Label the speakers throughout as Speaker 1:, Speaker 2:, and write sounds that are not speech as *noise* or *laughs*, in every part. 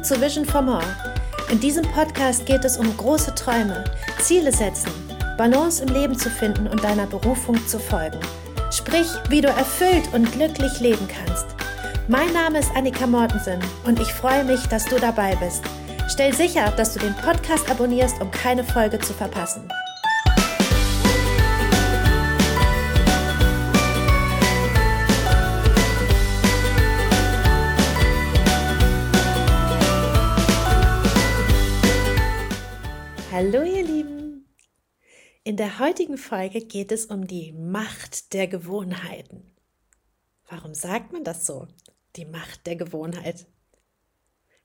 Speaker 1: Willkommen zu Vision for More. In diesem Podcast geht es um große Träume, Ziele setzen, Balance im Leben zu finden und deiner Berufung zu folgen. Sprich, wie du erfüllt und glücklich leben kannst. Mein Name ist Annika Mortensen und ich freue mich, dass du dabei bist. Stell sicher, dass du den Podcast abonnierst, um keine Folge zu verpassen. Hallo ihr Lieben! In der heutigen Folge geht es um die Macht der Gewohnheiten. Warum sagt man das so? Die Macht der Gewohnheit.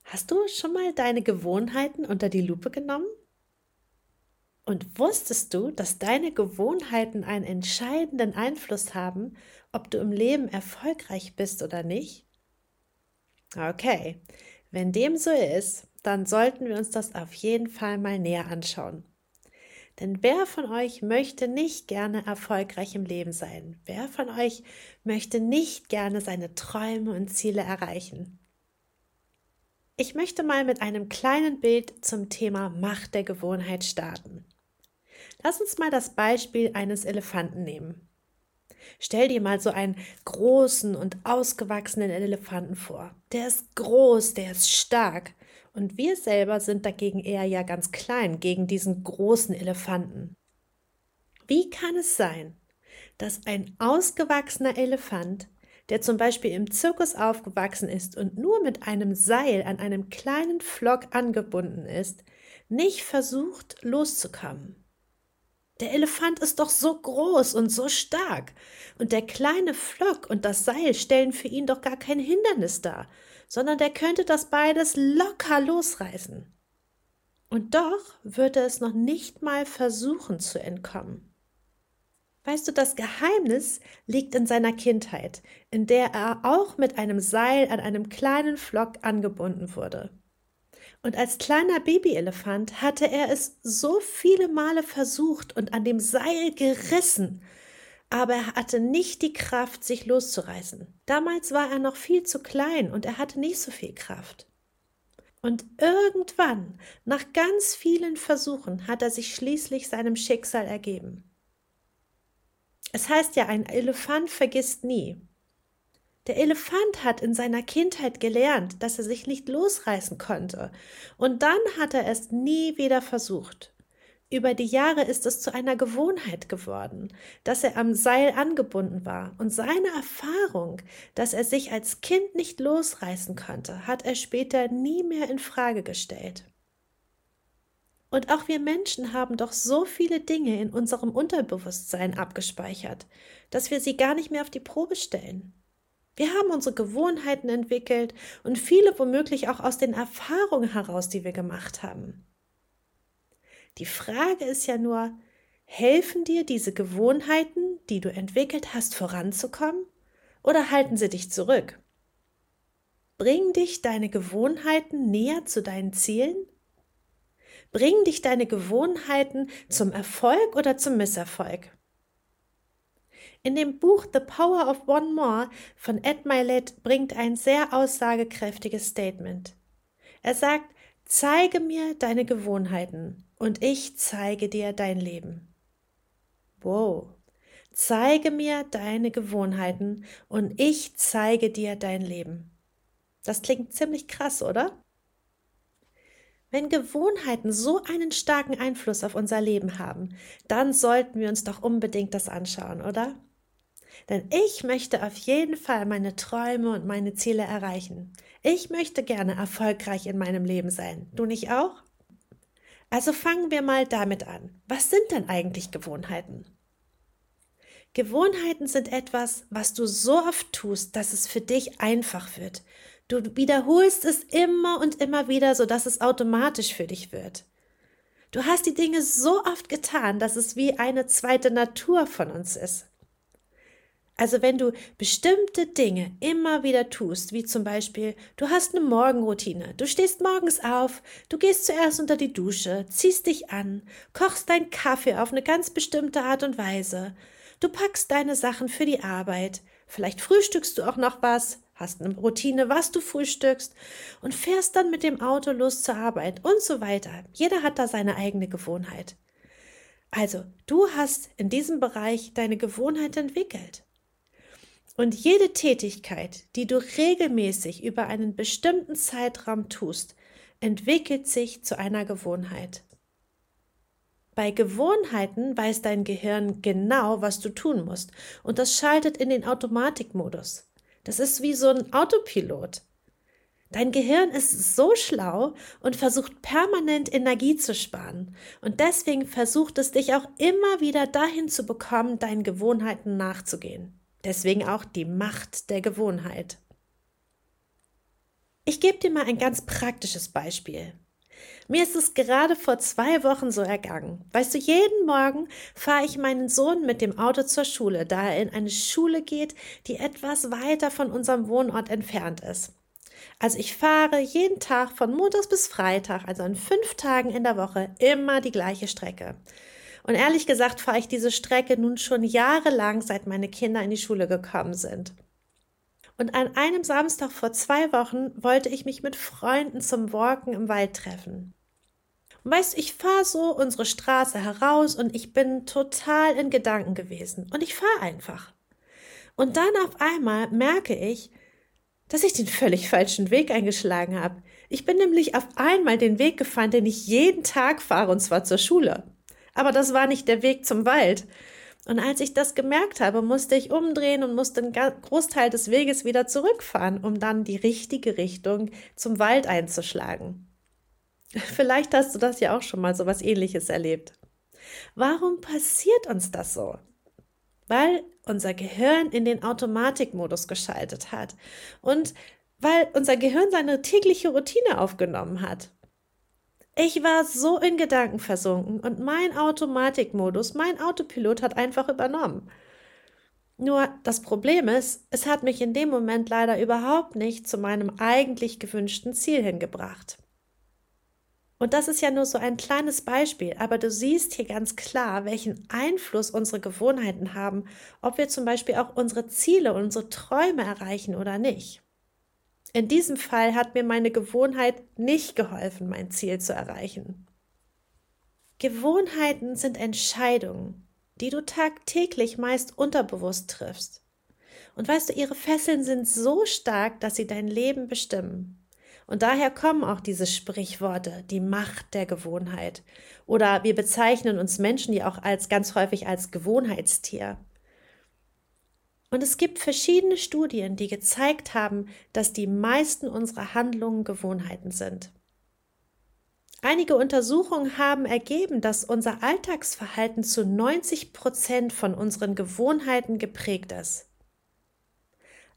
Speaker 1: Hast du schon mal deine Gewohnheiten unter die Lupe genommen? Und wusstest du, dass deine Gewohnheiten einen entscheidenden Einfluss haben, ob du im Leben erfolgreich bist oder nicht? Okay, wenn dem so ist, dann sollten wir uns das auf jeden Fall mal näher anschauen. Denn wer von euch möchte nicht gerne erfolgreich im Leben sein? Wer von euch möchte nicht gerne seine Träume und Ziele erreichen? Ich möchte mal mit einem kleinen Bild zum Thema Macht der Gewohnheit starten. Lass uns mal das Beispiel eines Elefanten nehmen. Stell dir mal so einen großen und ausgewachsenen Elefanten vor. Der ist groß, der ist stark und wir selber sind dagegen eher ja ganz klein gegen diesen großen Elefanten. Wie kann es sein, dass ein ausgewachsener Elefant, der zum Beispiel im Zirkus aufgewachsen ist und nur mit einem Seil an einem kleinen Flock angebunden ist, nicht versucht loszukommen? Der Elefant ist doch so groß und so stark, und der kleine Flock und das Seil stellen für ihn doch gar kein Hindernis dar, sondern der könnte das beides locker losreißen. Und doch würde es noch nicht mal versuchen zu entkommen. Weißt du, das Geheimnis liegt in seiner Kindheit, in der er auch mit einem Seil an einem kleinen Flock angebunden wurde. Und als kleiner Babyelefant hatte er es so viele Male versucht und an dem Seil gerissen aber er hatte nicht die Kraft, sich loszureißen. Damals war er noch viel zu klein und er hatte nicht so viel Kraft. Und irgendwann, nach ganz vielen Versuchen, hat er sich schließlich seinem Schicksal ergeben. Es heißt ja, ein Elefant vergisst nie. Der Elefant hat in seiner Kindheit gelernt, dass er sich nicht losreißen konnte, und dann hat er es nie wieder versucht. Über die Jahre ist es zu einer Gewohnheit geworden, dass er am Seil angebunden war, und seine Erfahrung, dass er sich als Kind nicht losreißen konnte, hat er später nie mehr in Frage gestellt. Und auch wir Menschen haben doch so viele Dinge in unserem Unterbewusstsein abgespeichert, dass wir sie gar nicht mehr auf die Probe stellen. Wir haben unsere Gewohnheiten entwickelt und viele womöglich auch aus den Erfahrungen heraus, die wir gemacht haben. Die Frage ist ja nur, helfen dir diese Gewohnheiten, die du entwickelt hast, voranzukommen oder halten sie dich zurück? Bringen dich deine Gewohnheiten näher zu deinen Zielen? Bringen dich deine Gewohnheiten zum Erfolg oder zum Misserfolg? In dem Buch The Power of One More von Ed Milet bringt ein sehr aussagekräftiges Statement. Er sagt, zeige mir deine Gewohnheiten und ich zeige dir dein Leben. Wow. Zeige mir deine Gewohnheiten und ich zeige dir dein Leben. Das klingt ziemlich krass, oder? Wenn Gewohnheiten so einen starken Einfluss auf unser Leben haben, dann sollten wir uns doch unbedingt das anschauen, oder? Denn ich möchte auf jeden Fall meine Träume und meine Ziele erreichen. Ich möchte gerne erfolgreich in meinem Leben sein. Du nicht auch? Also fangen wir mal damit an. Was sind denn eigentlich Gewohnheiten? Gewohnheiten sind etwas, was du so oft tust, dass es für dich einfach wird. Du wiederholst es immer und immer wieder, sodass es automatisch für dich wird. Du hast die Dinge so oft getan, dass es wie eine zweite Natur von uns ist. Also wenn du bestimmte Dinge immer wieder tust, wie zum Beispiel, du hast eine Morgenroutine, du stehst morgens auf, du gehst zuerst unter die Dusche, ziehst dich an, kochst deinen Kaffee auf eine ganz bestimmte Art und Weise, du packst deine Sachen für die Arbeit, vielleicht frühstückst du auch noch was, hast eine Routine, was du frühstückst und fährst dann mit dem Auto los zur Arbeit und so weiter. Jeder hat da seine eigene Gewohnheit. Also, du hast in diesem Bereich deine Gewohnheit entwickelt. Und jede Tätigkeit, die du regelmäßig über einen bestimmten Zeitraum tust, entwickelt sich zu einer Gewohnheit. Bei Gewohnheiten weiß dein Gehirn genau, was du tun musst, und das schaltet in den Automatikmodus. Das ist wie so ein Autopilot. Dein Gehirn ist so schlau und versucht permanent Energie zu sparen. Und deswegen versucht es dich auch immer wieder dahin zu bekommen, deinen Gewohnheiten nachzugehen. Deswegen auch die Macht der Gewohnheit. Ich gebe dir mal ein ganz praktisches Beispiel. Mir ist es gerade vor zwei Wochen so ergangen. Weißt du, jeden Morgen fahre ich meinen Sohn mit dem Auto zur Schule, da er in eine Schule geht, die etwas weiter von unserem Wohnort entfernt ist. Also ich fahre jeden Tag von Montags bis Freitag, also an fünf Tagen in der Woche, immer die gleiche Strecke. Und ehrlich gesagt fahre ich diese Strecke nun schon jahrelang, seit meine Kinder in die Schule gekommen sind. Und an einem Samstag vor zwei Wochen wollte ich mich mit Freunden zum Walken im Wald treffen. Und weißt, ich fahre so unsere Straße heraus und ich bin total in Gedanken gewesen. Und ich fahre einfach. Und dann auf einmal merke ich, dass ich den völlig falschen Weg eingeschlagen habe. Ich bin nämlich auf einmal den Weg gefahren, den ich jeden Tag fahre, und zwar zur Schule aber das war nicht der Weg zum Wald. Und als ich das gemerkt habe, musste ich umdrehen und musste einen Großteil des Weges wieder zurückfahren, um dann die richtige Richtung zum Wald einzuschlagen. *laughs* Vielleicht hast du das ja auch schon mal so was ähnliches erlebt. Warum passiert uns das so? Weil unser Gehirn in den Automatikmodus geschaltet hat und weil unser Gehirn seine tägliche Routine aufgenommen hat. Ich war so in Gedanken versunken und mein Automatikmodus, mein Autopilot hat einfach übernommen. Nur das Problem ist, es hat mich in dem Moment leider überhaupt nicht zu meinem eigentlich gewünschten Ziel hingebracht. Und das ist ja nur so ein kleines Beispiel, aber du siehst hier ganz klar, welchen Einfluss unsere Gewohnheiten haben, ob wir zum Beispiel auch unsere Ziele, unsere Träume erreichen oder nicht. In diesem Fall hat mir meine Gewohnheit nicht geholfen, mein Ziel zu erreichen. Gewohnheiten sind Entscheidungen, die du tagtäglich meist unterbewusst triffst. Und weißt du, ihre Fesseln sind so stark, dass sie dein Leben bestimmen. Und daher kommen auch diese Sprichworte, die Macht der Gewohnheit. Oder wir bezeichnen uns Menschen ja auch als ganz häufig als Gewohnheitstier. Und es gibt verschiedene Studien, die gezeigt haben, dass die meisten unserer Handlungen Gewohnheiten sind. Einige Untersuchungen haben ergeben, dass unser Alltagsverhalten zu 90 Prozent von unseren Gewohnheiten geprägt ist.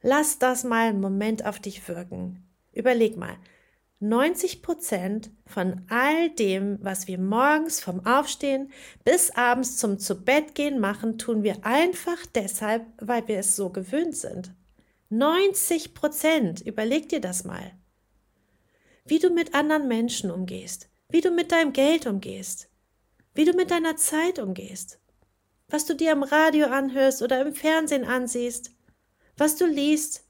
Speaker 1: Lass das mal einen Moment auf dich wirken. Überleg mal, 90 Prozent von all dem, was wir morgens vom Aufstehen bis abends zum Zubettgehen machen, tun wir einfach deshalb, weil wir es so gewöhnt sind. 90 Prozent, überleg dir das mal. Wie du mit anderen Menschen umgehst, wie du mit deinem Geld umgehst, wie du mit deiner Zeit umgehst, was du dir im Radio anhörst oder im Fernsehen ansiehst, was du liest,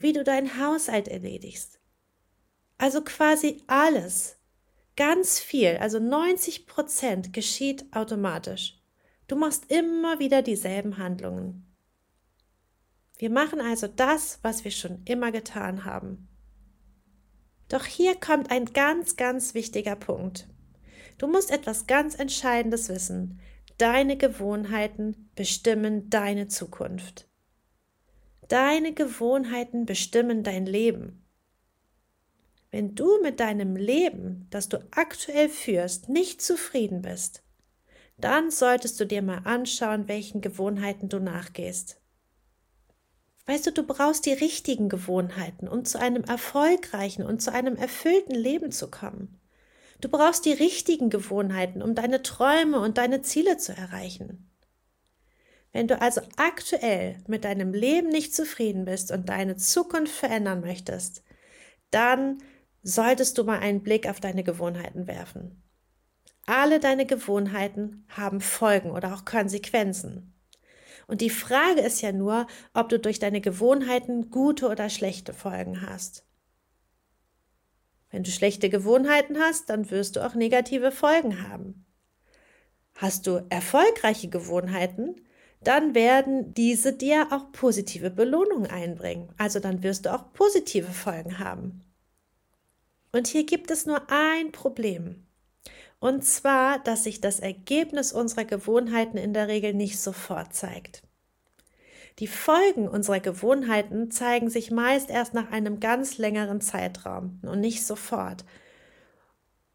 Speaker 1: wie du deinen Haushalt erledigst also quasi alles, ganz viel, also 90 Prozent geschieht automatisch. Du machst immer wieder dieselben Handlungen. Wir machen also das, was wir schon immer getan haben. Doch hier kommt ein ganz, ganz wichtiger Punkt. Du musst etwas ganz Entscheidendes wissen. Deine Gewohnheiten bestimmen deine Zukunft. Deine Gewohnheiten bestimmen dein Leben. Wenn du mit deinem Leben, das du aktuell führst, nicht zufrieden bist, dann solltest du dir mal anschauen, welchen Gewohnheiten du nachgehst. Weißt du, du brauchst die richtigen Gewohnheiten, um zu einem erfolgreichen und zu einem erfüllten Leben zu kommen. Du brauchst die richtigen Gewohnheiten, um deine Träume und deine Ziele zu erreichen. Wenn du also aktuell mit deinem Leben nicht zufrieden bist und deine Zukunft verändern möchtest, dann solltest du mal einen Blick auf deine Gewohnheiten werfen. Alle deine Gewohnheiten haben Folgen oder auch Konsequenzen. Und die Frage ist ja nur, ob du durch deine Gewohnheiten gute oder schlechte Folgen hast. Wenn du schlechte Gewohnheiten hast, dann wirst du auch negative Folgen haben. Hast du erfolgreiche Gewohnheiten, dann werden diese dir auch positive Belohnungen einbringen. Also dann wirst du auch positive Folgen haben. Und hier gibt es nur ein Problem. Und zwar, dass sich das Ergebnis unserer Gewohnheiten in der Regel nicht sofort zeigt. Die Folgen unserer Gewohnheiten zeigen sich meist erst nach einem ganz längeren Zeitraum und nicht sofort.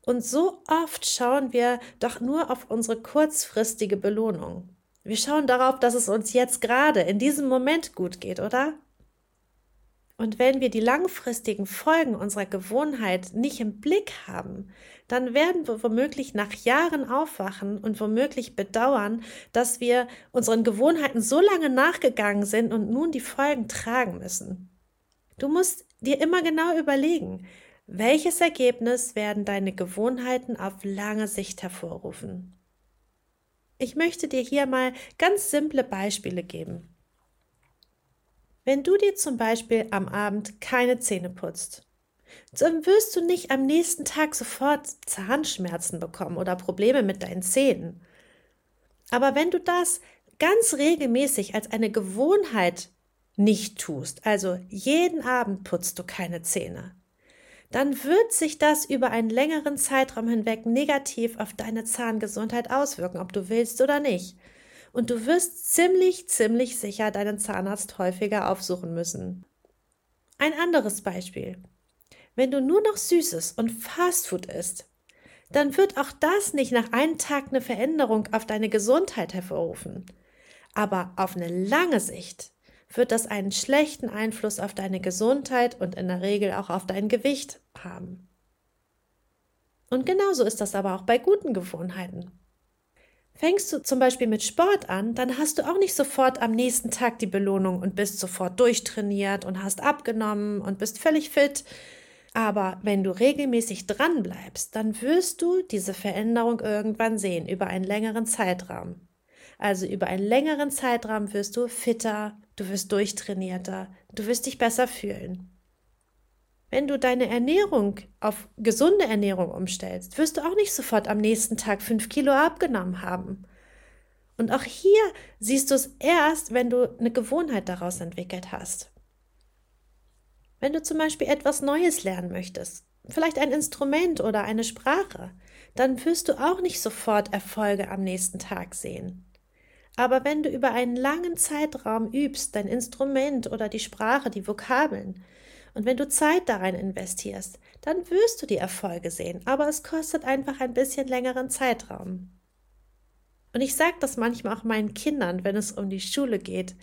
Speaker 1: Und so oft schauen wir doch nur auf unsere kurzfristige Belohnung. Wir schauen darauf, dass es uns jetzt gerade in diesem Moment gut geht, oder? Und wenn wir die langfristigen Folgen unserer Gewohnheit nicht im Blick haben, dann werden wir womöglich nach Jahren aufwachen und womöglich bedauern, dass wir unseren Gewohnheiten so lange nachgegangen sind und nun die Folgen tragen müssen. Du musst dir immer genau überlegen, welches Ergebnis werden deine Gewohnheiten auf lange Sicht hervorrufen. Ich möchte dir hier mal ganz simple Beispiele geben. Wenn du dir zum Beispiel am Abend keine Zähne putzt, dann wirst du nicht am nächsten Tag sofort Zahnschmerzen bekommen oder Probleme mit deinen Zähnen. Aber wenn du das ganz regelmäßig als eine Gewohnheit nicht tust, also jeden Abend putzt du keine Zähne, dann wird sich das über einen längeren Zeitraum hinweg negativ auf deine Zahngesundheit auswirken, ob du willst oder nicht und du wirst ziemlich, ziemlich sicher deinen Zahnarzt häufiger aufsuchen müssen. Ein anderes Beispiel. Wenn du nur noch Süßes und Fastfood isst, dann wird auch das nicht nach einem Tag eine Veränderung auf deine Gesundheit hervorrufen. Aber auf eine lange Sicht wird das einen schlechten Einfluss auf deine Gesundheit und in der Regel auch auf dein Gewicht haben. Und genauso ist das aber auch bei guten Gewohnheiten. Fängst du zum Beispiel mit Sport an, dann hast du auch nicht sofort am nächsten Tag die Belohnung und bist sofort durchtrainiert und hast abgenommen und bist völlig fit. Aber wenn du regelmäßig dran bleibst, dann wirst du diese Veränderung irgendwann sehen, über einen längeren Zeitraum. Also über einen längeren Zeitraum wirst du fitter, du wirst durchtrainierter, du wirst dich besser fühlen. Wenn du deine Ernährung auf gesunde Ernährung umstellst, wirst du auch nicht sofort am nächsten Tag fünf Kilo abgenommen haben. Und auch hier siehst du es erst, wenn du eine Gewohnheit daraus entwickelt hast. Wenn du zum Beispiel etwas Neues lernen möchtest, vielleicht ein Instrument oder eine Sprache, dann wirst du auch nicht sofort Erfolge am nächsten Tag sehen. Aber wenn du über einen langen Zeitraum übst, dein Instrument oder die Sprache, die Vokabeln, und wenn du Zeit darin investierst, dann wirst du die Erfolge sehen, aber es kostet einfach ein bisschen längeren Zeitraum. Und ich sage das manchmal auch meinen Kindern, wenn es um die Schule geht.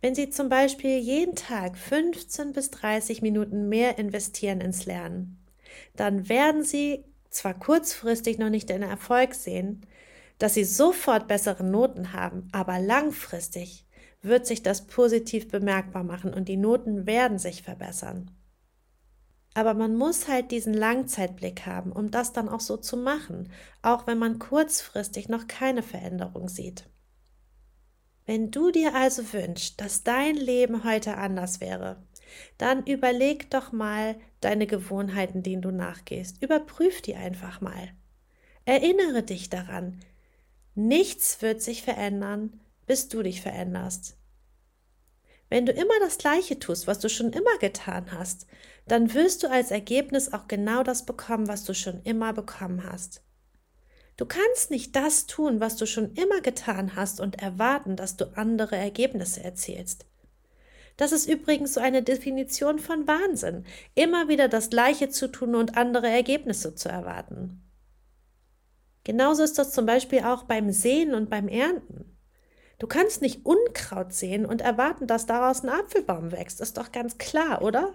Speaker 1: Wenn sie zum Beispiel jeden Tag 15 bis 30 Minuten mehr investieren ins Lernen, dann werden sie zwar kurzfristig noch nicht den Erfolg sehen, dass sie sofort bessere Noten haben, aber langfristig wird sich das positiv bemerkbar machen und die Noten werden sich verbessern. Aber man muss halt diesen Langzeitblick haben, um das dann auch so zu machen, auch wenn man kurzfristig noch keine Veränderung sieht. Wenn du dir also wünschst, dass dein Leben heute anders wäre, dann überleg doch mal deine Gewohnheiten, denen du nachgehst. Überprüf die einfach mal. Erinnere dich daran. Nichts wird sich verändern, bis du dich veränderst. Wenn du immer das Gleiche tust, was du schon immer getan hast, dann wirst du als Ergebnis auch genau das bekommen, was du schon immer bekommen hast. Du kannst nicht das tun, was du schon immer getan hast und erwarten, dass du andere Ergebnisse erzielst. Das ist übrigens so eine Definition von Wahnsinn, immer wieder das Gleiche zu tun und andere Ergebnisse zu erwarten. Genauso ist das zum Beispiel auch beim Sehen und beim Ernten. Du kannst nicht Unkraut sehen und erwarten, dass daraus ein Apfelbaum wächst. Ist doch ganz klar, oder?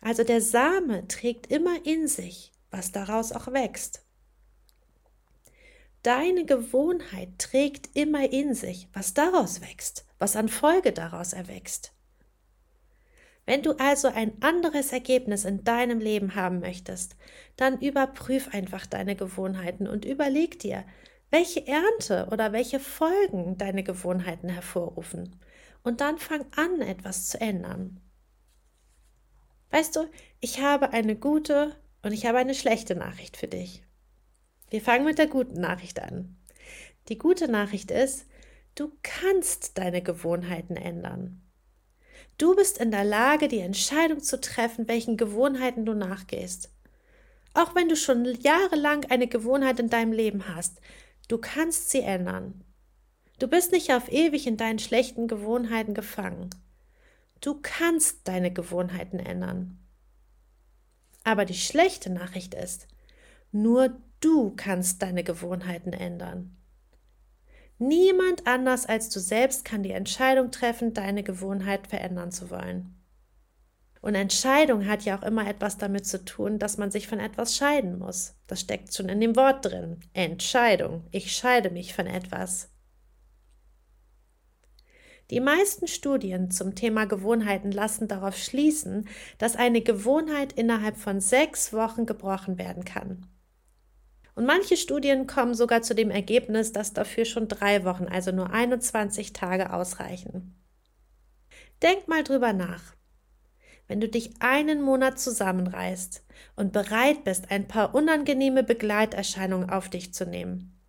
Speaker 1: Also der Same trägt immer in sich, was daraus auch wächst. Deine Gewohnheit trägt immer in sich, was daraus wächst, was an Folge daraus erwächst. Wenn du also ein anderes Ergebnis in deinem Leben haben möchtest, dann überprüf einfach deine Gewohnheiten und überleg dir, welche Ernte oder welche Folgen deine Gewohnheiten hervorrufen. Und dann fang an, etwas zu ändern. Weißt du, ich habe eine gute und ich habe eine schlechte Nachricht für dich. Wir fangen mit der guten Nachricht an. Die gute Nachricht ist, du kannst deine Gewohnheiten ändern. Du bist in der Lage, die Entscheidung zu treffen, welchen Gewohnheiten du nachgehst. Auch wenn du schon jahrelang eine Gewohnheit in deinem Leben hast, du kannst sie ändern. Du bist nicht auf ewig in deinen schlechten Gewohnheiten gefangen. Du kannst deine Gewohnheiten ändern. Aber die schlechte Nachricht ist, nur du kannst deine Gewohnheiten ändern. Niemand anders als du selbst kann die Entscheidung treffen, deine Gewohnheit verändern zu wollen. Und Entscheidung hat ja auch immer etwas damit zu tun, dass man sich von etwas scheiden muss. Das steckt schon in dem Wort drin. Entscheidung. Ich scheide mich von etwas. Die meisten Studien zum Thema Gewohnheiten lassen darauf schließen, dass eine Gewohnheit innerhalb von sechs Wochen gebrochen werden kann. Und manche Studien kommen sogar zu dem Ergebnis, dass dafür schon drei Wochen, also nur 21 Tage ausreichen. Denk mal drüber nach. Wenn du dich einen Monat zusammenreißt und bereit bist, ein paar unangenehme Begleiterscheinungen auf dich zu nehmen,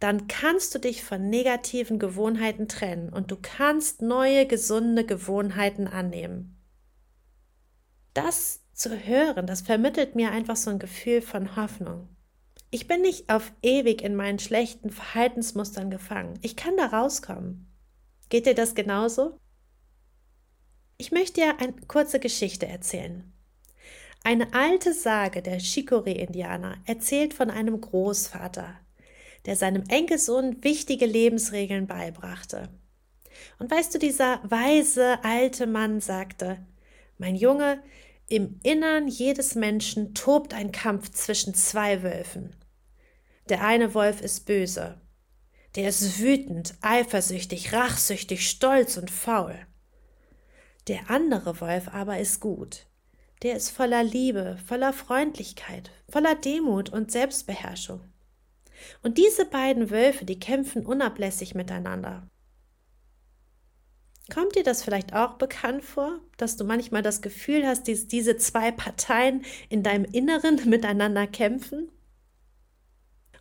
Speaker 1: dann kannst du dich von negativen Gewohnheiten trennen und du kannst neue, gesunde Gewohnheiten annehmen. Das zu hören, das vermittelt mir einfach so ein Gefühl von Hoffnung. Ich bin nicht auf ewig in meinen schlechten Verhaltensmustern gefangen. Ich kann da rauskommen. Geht dir das genauso? Ich möchte dir eine kurze Geschichte erzählen. Eine alte Sage der Shikori-Indianer erzählt von einem Großvater, der seinem Enkelsohn wichtige Lebensregeln beibrachte. Und weißt du, dieser weise alte Mann sagte, mein Junge, im Innern jedes Menschen tobt ein Kampf zwischen zwei Wölfen. Der eine Wolf ist böse. Der ist wütend, eifersüchtig, rachsüchtig, stolz und faul. Der andere Wolf aber ist gut. Der ist voller Liebe, voller Freundlichkeit, voller Demut und Selbstbeherrschung. Und diese beiden Wölfe, die kämpfen unablässig miteinander. Kommt dir das vielleicht auch bekannt vor, dass du manchmal das Gefühl hast, dass diese zwei Parteien in deinem Inneren *laughs* miteinander kämpfen?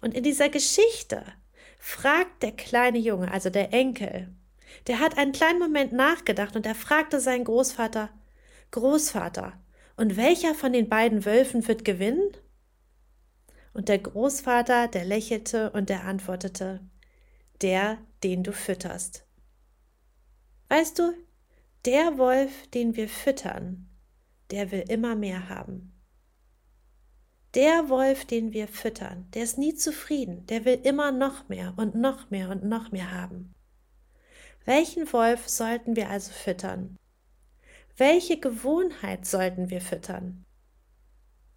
Speaker 1: Und in dieser Geschichte fragt der kleine Junge, also der Enkel, der hat einen kleinen Moment nachgedacht und er fragte seinen Großvater, Großvater, und welcher von den beiden Wölfen wird gewinnen? Und der Großvater, der lächelte und der antwortete, der, den du fütterst. Weißt du, der Wolf, den wir füttern, der will immer mehr haben. Der Wolf, den wir füttern, der ist nie zufrieden, der will immer noch mehr und noch mehr und noch mehr haben. Welchen Wolf sollten wir also füttern? Welche Gewohnheit sollten wir füttern?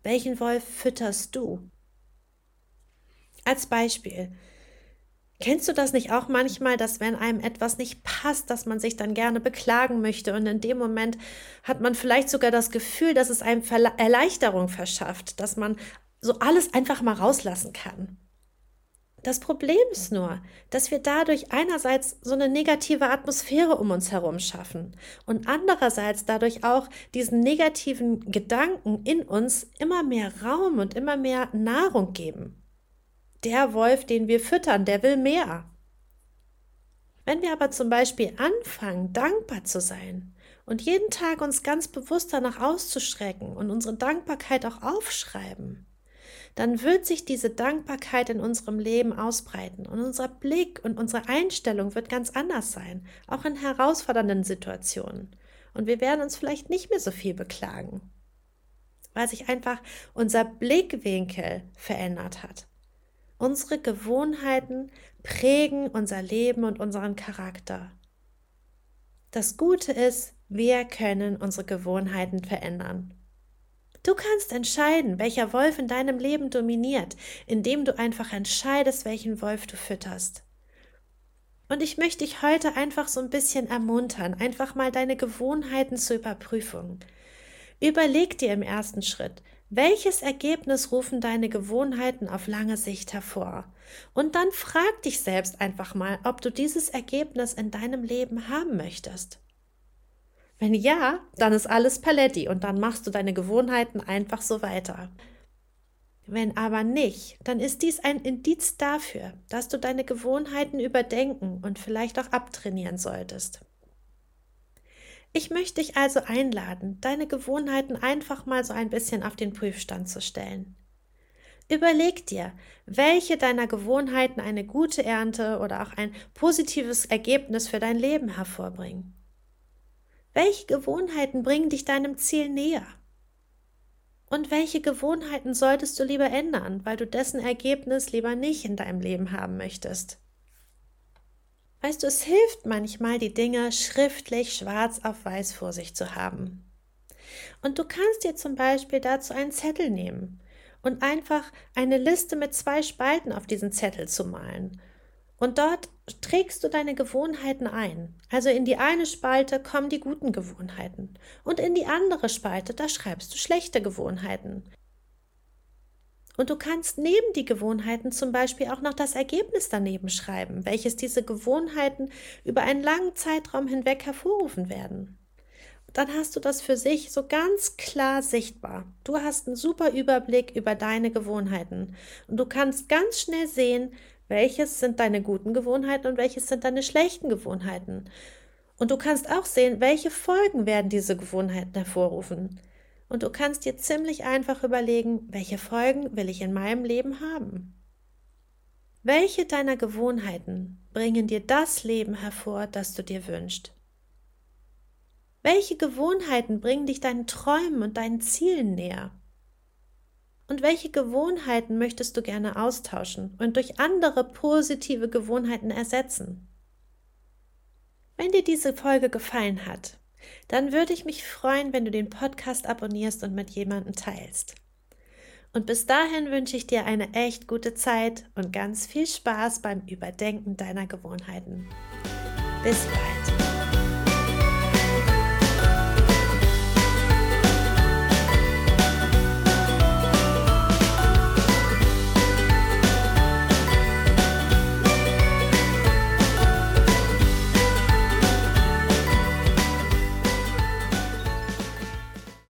Speaker 1: Welchen Wolf fütterst du? Als Beispiel, Kennst du das nicht auch manchmal, dass wenn einem etwas nicht passt, dass man sich dann gerne beklagen möchte und in dem Moment hat man vielleicht sogar das Gefühl, dass es einem Erleichterung verschafft, dass man so alles einfach mal rauslassen kann. Das Problem ist nur, dass wir dadurch einerseits so eine negative Atmosphäre um uns herum schaffen und andererseits dadurch auch diesen negativen Gedanken in uns immer mehr Raum und immer mehr Nahrung geben. Der Wolf, den wir füttern, der will mehr. Wenn wir aber zum Beispiel anfangen, dankbar zu sein und jeden Tag uns ganz bewusst danach auszustrecken und unsere Dankbarkeit auch aufschreiben, dann wird sich diese Dankbarkeit in unserem Leben ausbreiten und unser Blick und unsere Einstellung wird ganz anders sein, auch in herausfordernden Situationen. Und wir werden uns vielleicht nicht mehr so viel beklagen, weil sich einfach unser Blickwinkel verändert hat. Unsere Gewohnheiten prägen unser Leben und unseren Charakter. Das Gute ist, wir können unsere Gewohnheiten verändern. Du kannst entscheiden, welcher Wolf in deinem Leben dominiert, indem du einfach entscheidest, welchen Wolf du fütterst. Und ich möchte dich heute einfach so ein bisschen ermuntern, einfach mal deine Gewohnheiten zur Überprüfung. Überleg dir im ersten Schritt, Welches Ergebnis rufen deine Gewohnheiten auf lange Sicht hervor? Und dann frag dich selbst einfach mal, ob du dieses Ergebnis in deinem Leben haben möchtest. Wenn ja, dann ist alles Paletti und dann machst du deine Gewohnheiten einfach so weiter. Wenn aber nicht, dann ist dies ein Indiz dafür, dass du deine Gewohnheiten überdenken und vielleicht auch abtrainieren solltest. Ich möchte dich also einladen, deine Gewohnheiten einfach mal so ein bisschen auf den Prüfstand zu stellen. Überleg dir, welche deiner Gewohnheiten eine gute Ernte oder auch ein positives Ergebnis für dein Leben hervorbringen. Welche Gewohnheiten bringen dich deinem Ziel näher? Und welche Gewohnheiten solltest du lieber ändern, weil du dessen Ergebnis lieber nicht in deinem Leben haben möchtest? Weißt du, es hilft manchmal, die Dinge schriftlich schwarz auf weiß vor sich zu haben. Und du kannst dir zum Beispiel dazu einen Zettel nehmen und einfach eine Liste mit zwei Spalten auf diesen Zettel zu malen. Und dort trägst du deine Gewohnheiten ein. Also in die eine Spalte kommen die guten Gewohnheiten und in die andere Spalte, da schreibst du schlechte Gewohnheiten. Und du kannst neben die Gewohnheiten zum Beispiel auch noch das Ergebnis daneben schreiben, welches diese Gewohnheiten über einen langen Zeitraum hinweg hervorrufen werden. Dann hast du das für sich so ganz klar sichtbar. Du hast einen super Überblick über deine Gewohnheiten und du kannst ganz schnell sehen, welches sind deine guten Gewohnheiten und welches sind deine schlechten Gewohnheiten. Und du kannst auch sehen, welche Folgen werden diese Gewohnheiten hervorrufen. Und du kannst dir ziemlich einfach überlegen, welche Folgen will ich in meinem Leben haben? Welche deiner Gewohnheiten bringen dir das Leben hervor, das du dir wünschst? Welche Gewohnheiten bringen dich deinen Träumen und deinen Zielen näher? Und welche Gewohnheiten möchtest du gerne austauschen und durch andere positive Gewohnheiten ersetzen? Wenn dir diese Folge gefallen hat, dann würde ich mich freuen, wenn du den Podcast abonnierst und mit jemandem teilst. Und bis dahin wünsche ich dir eine echt gute Zeit und ganz viel Spaß beim Überdenken deiner Gewohnheiten. Bis bald.